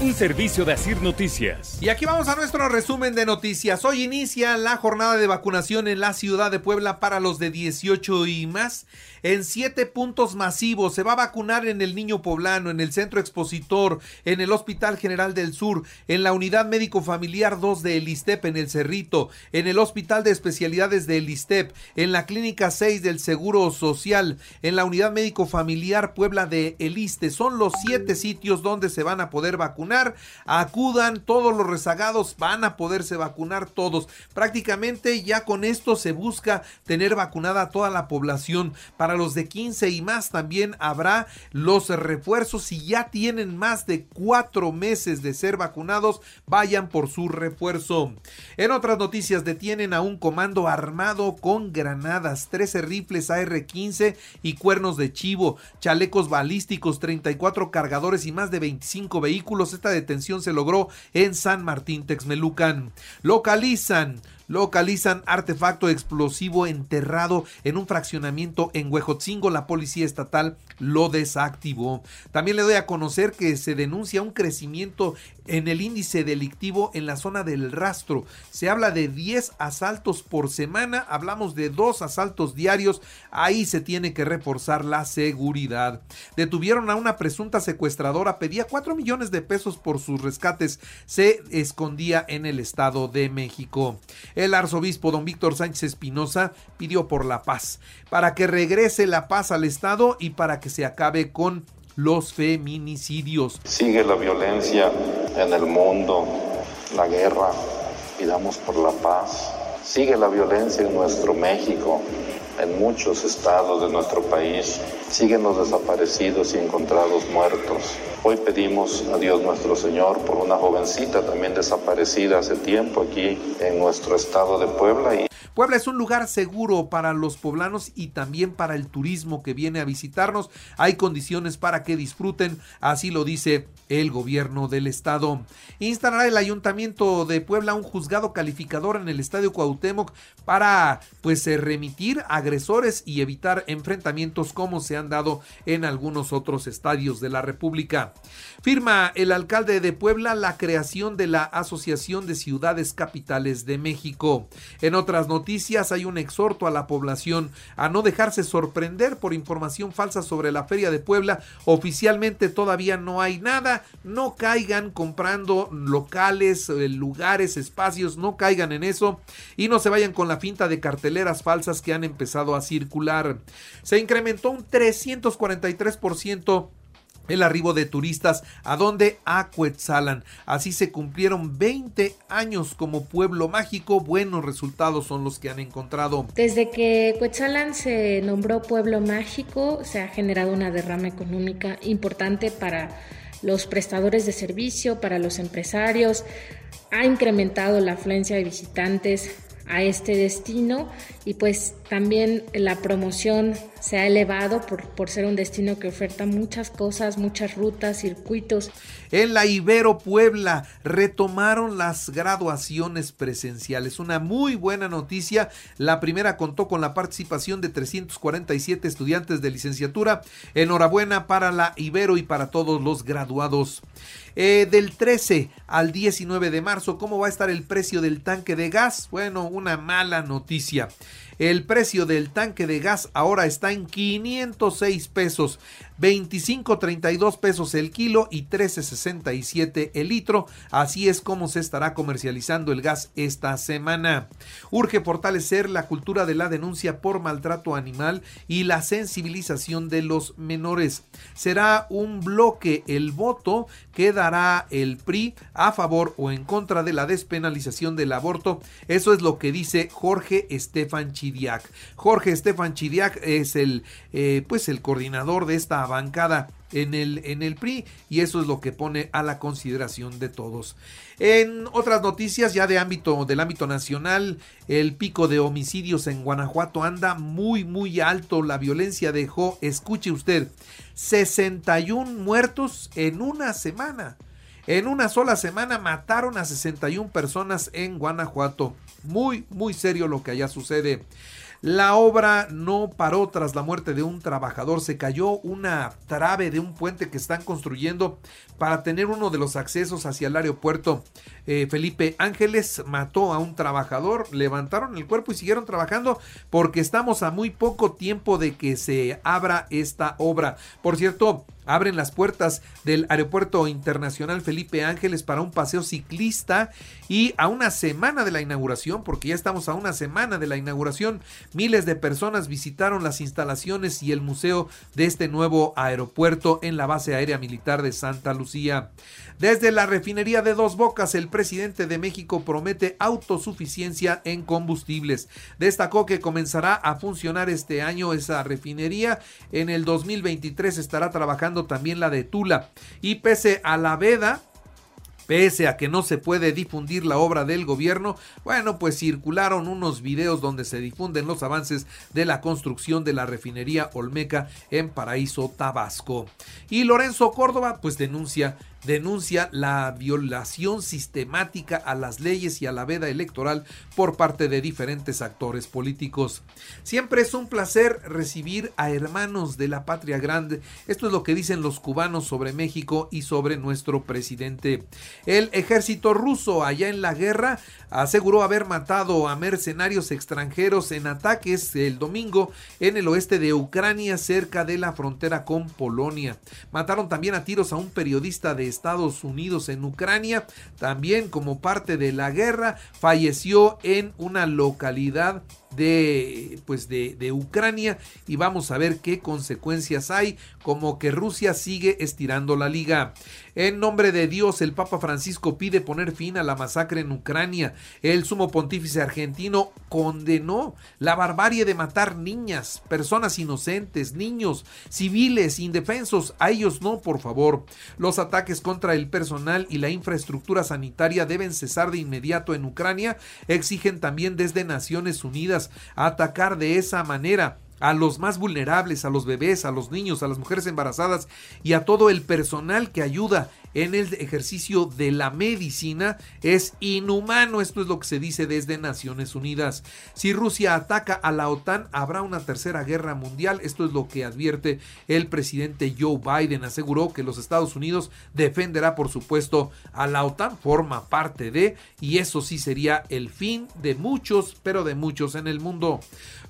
Un servicio de Asir Noticias. Y aquí vamos a nuestro resumen de noticias. Hoy inicia la jornada de vacunación en la ciudad de Puebla para los de 18 y más. En siete puntos masivos se va a vacunar en el Niño Poblano, en el Centro Expositor, en el Hospital General del Sur, en la Unidad Médico Familiar 2 de Elistep, en el Cerrito, en el Hospital de Especialidades de Elistep, en la Clínica 6 del Seguro Social, en la Unidad Médico Familiar Puebla de Eliste. Son los siete sitios donde se van a poder vacunar. Acudan, todos los rezagados van a poderse vacunar todos. Prácticamente ya con esto se busca tener vacunada toda la población. Para los de 15 y más también habrá los refuerzos. Si ya tienen más de cuatro meses de ser vacunados, vayan por su refuerzo. En otras noticias, detienen a un comando armado con granadas, 13 rifles AR-15 y cuernos de chivo, chalecos balísticos, 34 cargadores y más de 25 vehículos. Esta detención se logró en San Martín Texmelucan. Localizan localizan artefacto explosivo enterrado en un fraccionamiento en Huejotzingo. La policía estatal lo desactivó. También le doy a conocer que se denuncia un crecimiento en el índice delictivo en la zona del rastro. Se habla de 10 asaltos por semana, hablamos de dos asaltos diarios. Ahí se tiene que reforzar la seguridad. Detuvieron a una presunta secuestradora, pedía 4 millones de pesos por sus rescates. Se escondía en el Estado de México. El arzobispo don Víctor Sánchez Espinosa pidió por la paz, para que regrese la paz al Estado y para que se acabe con los feminicidios. Sigue la violencia en el mundo, la guerra, pidamos por la paz. Sigue la violencia en nuestro México, en muchos estados de nuestro país. Siguen los desaparecidos y encontrados muertos. Hoy pedimos a Dios nuestro Señor por una jovencita también desaparecida hace tiempo aquí en nuestro estado de Puebla y Puebla es un lugar seguro para los poblanos y también para el turismo que viene a visitarnos. Hay condiciones para que disfruten, así lo dice el gobierno del estado. Instalará el ayuntamiento de Puebla un juzgado calificador en el estadio Cuauhtémoc para pues eh, remitir agresores y evitar enfrentamientos como se han dado en algunos otros estadios de la República. Firma el alcalde de Puebla la creación de la Asociación de Ciudades Capitales de México. En otras noticias hay un exhorto a la población a no dejarse sorprender por información falsa sobre la Feria de Puebla. Oficialmente todavía no hay nada. No caigan comprando locales, eh, lugares, espacios, no caigan en eso y no se vayan con la finta de carteleras falsas que han empezado a circular. Se incrementó un 343% el arribo de turistas a donde a Cuetzalan. Así se cumplieron 20 años como pueblo mágico. Buenos resultados son los que han encontrado. Desde que Cuetzalan se nombró pueblo mágico, se ha generado una derrama económica importante para los prestadores de servicio, para los empresarios. Ha incrementado la afluencia de visitantes a este destino y pues también la promoción se ha elevado por, por, ser un destino que oferta muchas cosas, muchas rutas, circuitos. En la Ibero Puebla retomaron las graduaciones presenciales. Una muy buena noticia. La primera contó con la participación de 347 estudiantes de licenciatura. Enhorabuena para la Ibero y para todos los graduados. Eh, del 13 al 19 de marzo, ¿cómo va a estar el precio del tanque de gas? Bueno, una mala noticia. El precio del tanque de gas ahora está en 506 pesos, 25.32 pesos el kilo y 13.67 el litro. Así es como se estará comercializando el gas esta semana. Urge fortalecer la cultura de la denuncia por maltrato animal y la sensibilización de los menores. Será un bloque el voto que dará el PRI a favor o en contra de la despenalización del aborto. Eso es lo que dice Jorge Estefan Chidiac. Jorge Estefan Chidiac es el, eh, pues el coordinador de esta bancada en el, en el PRI y eso es lo que pone a la consideración de todos. En otras noticias ya de ámbito del ámbito nacional, el pico de homicidios en Guanajuato anda muy muy alto, la violencia dejó, escuche usted, 61 muertos en una semana. En una sola semana mataron a 61 personas en Guanajuato. Muy, muy serio lo que allá sucede. La obra no paró tras la muerte de un trabajador. Se cayó una trave de un puente que están construyendo para tener uno de los accesos hacia el aeropuerto. Eh, Felipe Ángeles mató a un trabajador, levantaron el cuerpo y siguieron trabajando porque estamos a muy poco tiempo de que se abra esta obra. Por cierto, abren las puertas del Aeropuerto Internacional Felipe Ángeles para un paseo ciclista y a una semana de la inauguración, porque ya estamos a una semana de la inauguración, miles de personas visitaron las instalaciones y el museo de este nuevo aeropuerto en la base aérea militar de Santa Lucía. Desde la refinería de Dos Bocas, el presidente de México promete autosuficiencia en combustibles. Destacó que comenzará a funcionar este año esa refinería. En el 2023 estará trabajando también la de Tula. Y pese a la veda, Pese a que no se puede difundir la obra del gobierno, bueno, pues circularon unos videos donde se difunden los avances de la construcción de la refinería Olmeca en Paraíso, Tabasco. Y Lorenzo Córdoba, pues denuncia denuncia la violación sistemática a las leyes y a la veda electoral por parte de diferentes actores políticos. Siempre es un placer recibir a hermanos de la patria grande. Esto es lo que dicen los cubanos sobre México y sobre nuestro presidente. El ejército ruso allá en la guerra aseguró haber matado a mercenarios extranjeros en ataques el domingo en el oeste de Ucrania cerca de la frontera con Polonia. Mataron también a tiros a un periodista de Estados Unidos en Ucrania. También como parte de la guerra falleció en una localidad de pues de, de, Ucrania y vamos a ver qué consecuencias hay como que Rusia sigue estirando la liga. En nombre de Dios el Papa Francisco pide poner fin a la masacre en Ucrania. El sumo pontífice argentino condenó la barbarie de matar niñas personas inocentes niños civiles indefensos. A ellos no por favor. Los ataques contra el personal y la infraestructura sanitaria deben cesar de inmediato en Ucrania. Exigen también desde Naciones Unidas atacar de esa manera a los más vulnerables, a los bebés, a los niños, a las mujeres embarazadas y a todo el personal que ayuda en el ejercicio de la medicina es inhumano. Esto es lo que se dice desde Naciones Unidas. Si Rusia ataca a la OTAN, habrá una tercera guerra mundial. Esto es lo que advierte el presidente Joe Biden. Aseguró que los Estados Unidos defenderá, por supuesto, a la OTAN, forma parte de, y eso sí sería el fin de muchos, pero de muchos en el mundo.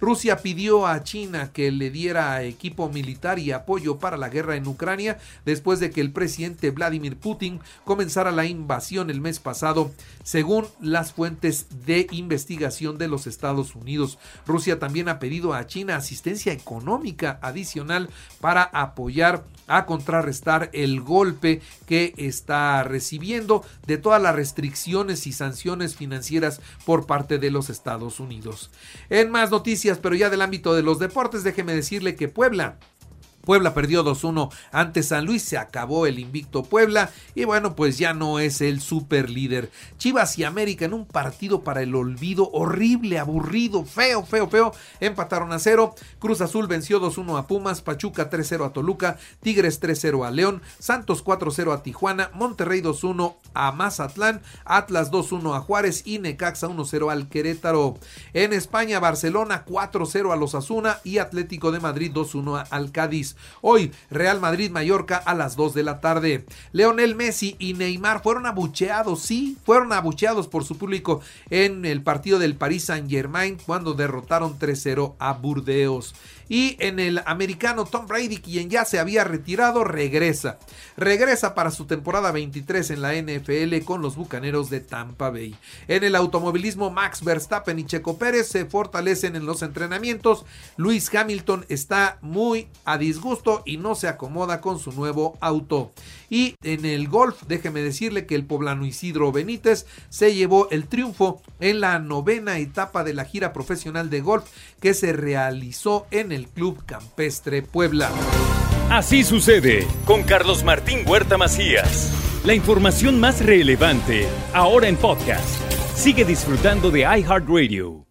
Rusia pidió a China que le diera equipo militar y apoyo para la guerra en Ucrania después de que el presidente Putin comenzara la invasión el mes pasado, según las fuentes de investigación de los Estados Unidos. Rusia también ha pedido a China asistencia económica adicional para apoyar a contrarrestar el golpe que está recibiendo de todas las restricciones y sanciones financieras por parte de los Estados Unidos. En más noticias, pero ya del ámbito de los deportes, déjeme decirle que Puebla Puebla perdió 2-1 ante San Luis, se acabó el invicto Puebla y bueno, pues ya no es el super líder. Chivas y América en un partido para el olvido, horrible, aburrido, feo, feo, feo, empataron a cero. Cruz Azul venció 2-1 a Pumas, Pachuca 3-0 a Toluca, Tigres 3-0 a León, Santos 4-0 a Tijuana, Monterrey 2-1 a Mazatlán, Atlas 2-1 a Juárez y Necaxa 1-0 al Querétaro. En España, Barcelona 4-0 a los Asuna y Atlético de Madrid 2-1 al Cádiz. Hoy, Real Madrid-Mallorca a las 2 de la tarde. Leonel Messi y Neymar fueron abucheados, sí, fueron abucheados por su público en el partido del Paris Saint-Germain cuando derrotaron 3-0 a Burdeos. Y en el americano Tom Brady, quien ya se había retirado, regresa. Regresa para su temporada 23 en la NFL con los Bucaneros de Tampa Bay. En el automovilismo, Max Verstappen y Checo Pérez se fortalecen en los entrenamientos. Luis Hamilton está muy a disgusto y no se acomoda con su nuevo auto. Y en el golf, déjeme decirle que el poblano Isidro Benítez se llevó el triunfo en la novena etapa de la gira profesional de golf que se realizó en el Club Campestre Puebla. Así sucede con Carlos Martín Huerta Macías. La información más relevante ahora en podcast. Sigue disfrutando de iHeartRadio.